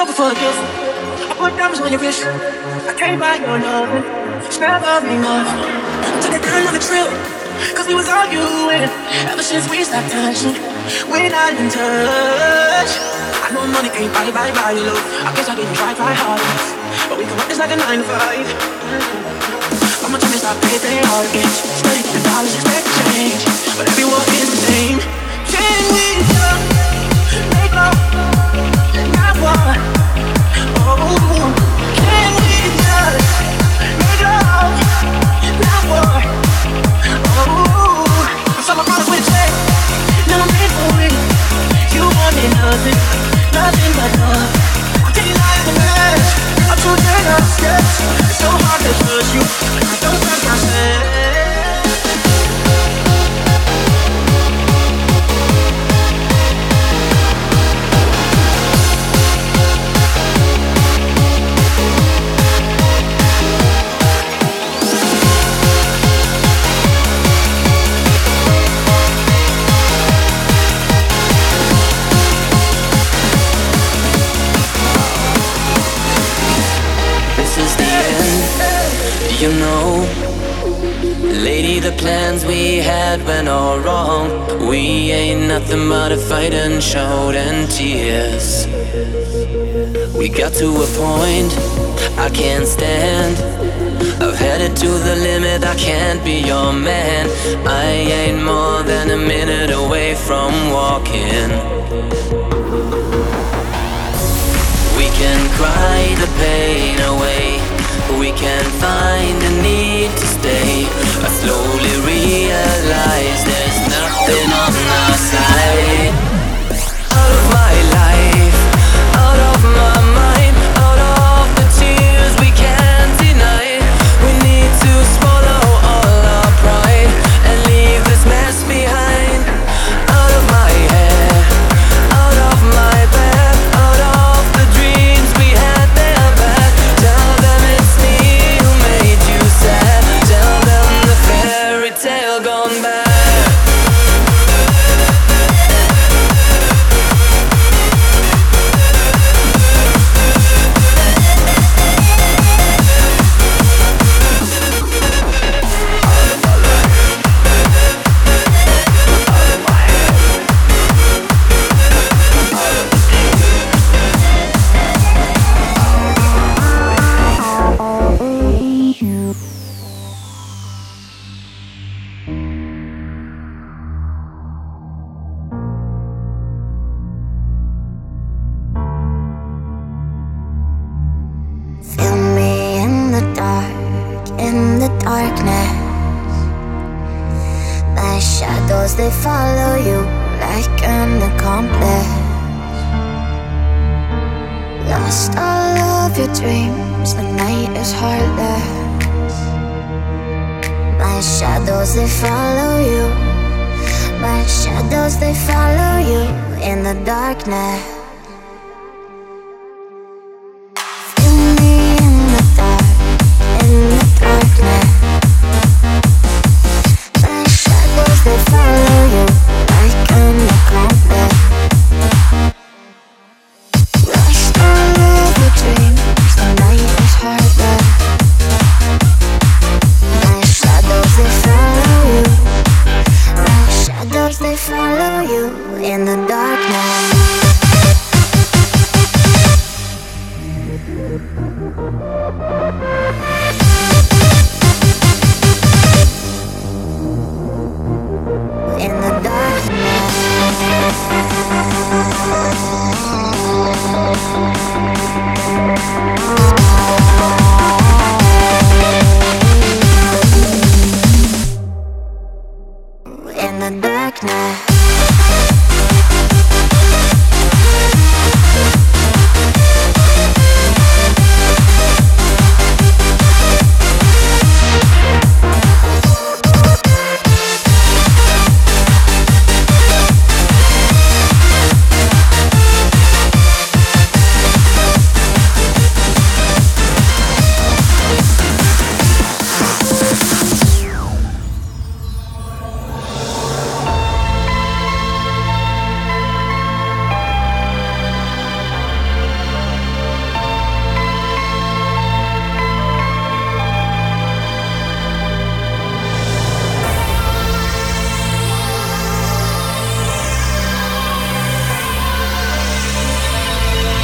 Open for the kiss. Put diamonds on your wrist. I can't buy your. It's never enough. Took a girl on a trip. Cause we was arguing ever since we stopped touching. We're not in touch. I know money can't buy, buy, buy your love. I guess I didn't try, try hard. But we can work this like a nine to five. I'ma try to stop paying, hard again. The dollars, expect change. But everyone is the same. Can fight and shout and tears. We got to a point I can't stand. I've headed to the limit, I can't be your man. I ain't more than a minute away from walking. We can cry the pain away. We can find a need to stay. I slowly realize there's nothing on our side. Of my life, Feel me in the dark, in the darkness. My shadows they follow you like an accomplice. Lost all of your dreams, the night is heartless. My shadows they follow you. My shadows they follow you in the darkness.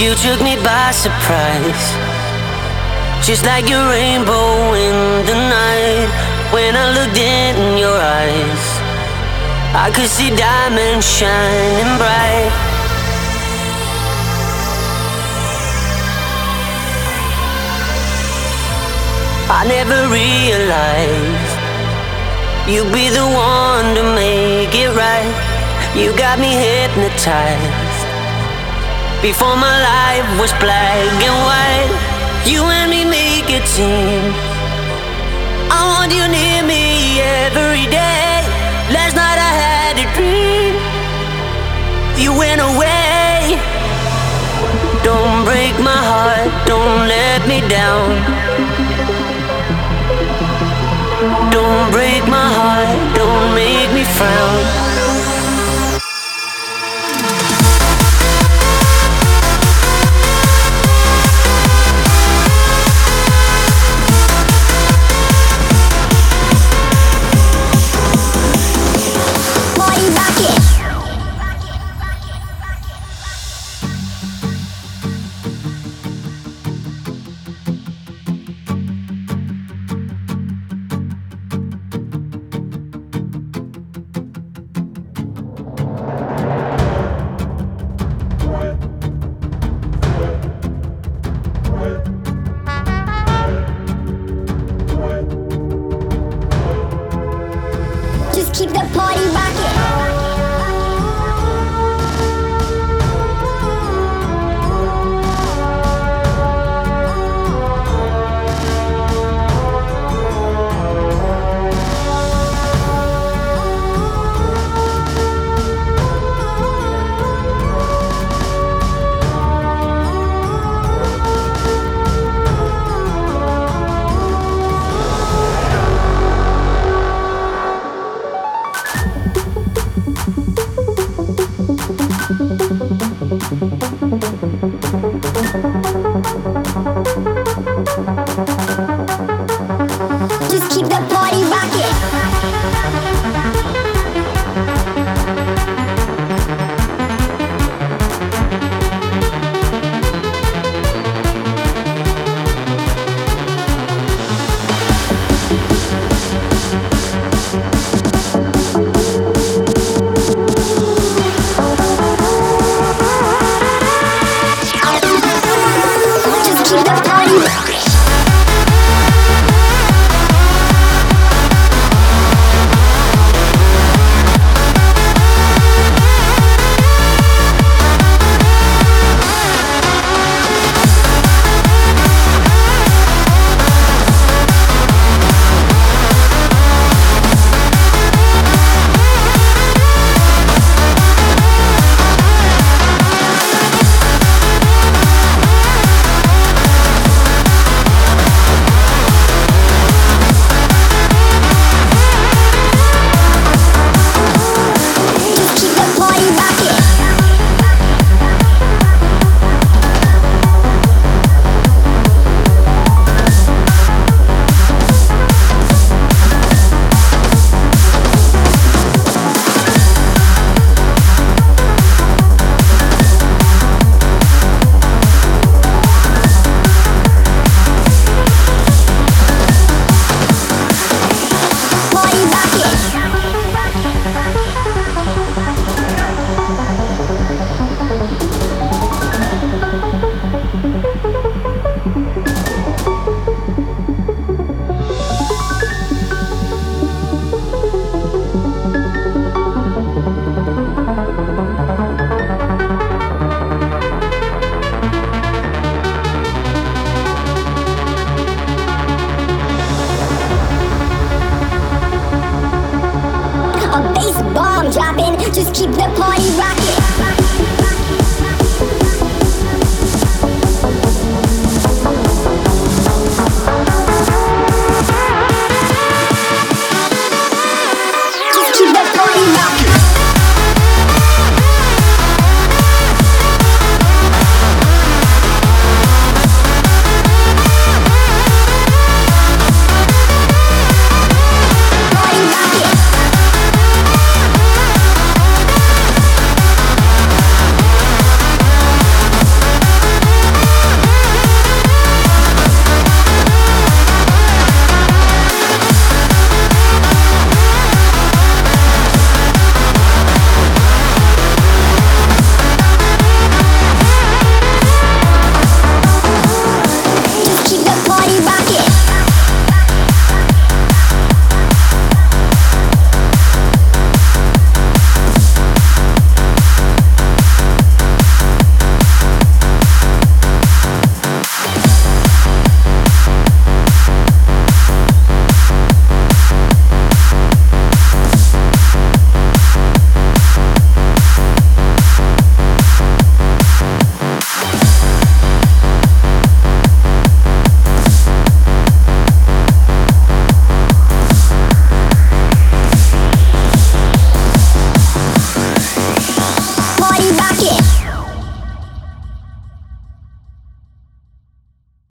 You took me by surprise. Just like your rainbow in the night. When I looked in your eyes, I could see diamonds shining bright. I never realized you'd be the one to make it right. You got me hypnotized. Before my life was black and white, you and me make a team. I want you near me every day. Last night I had a dream. You went away. Don't break my heart, don't let me down. Don't break my heart,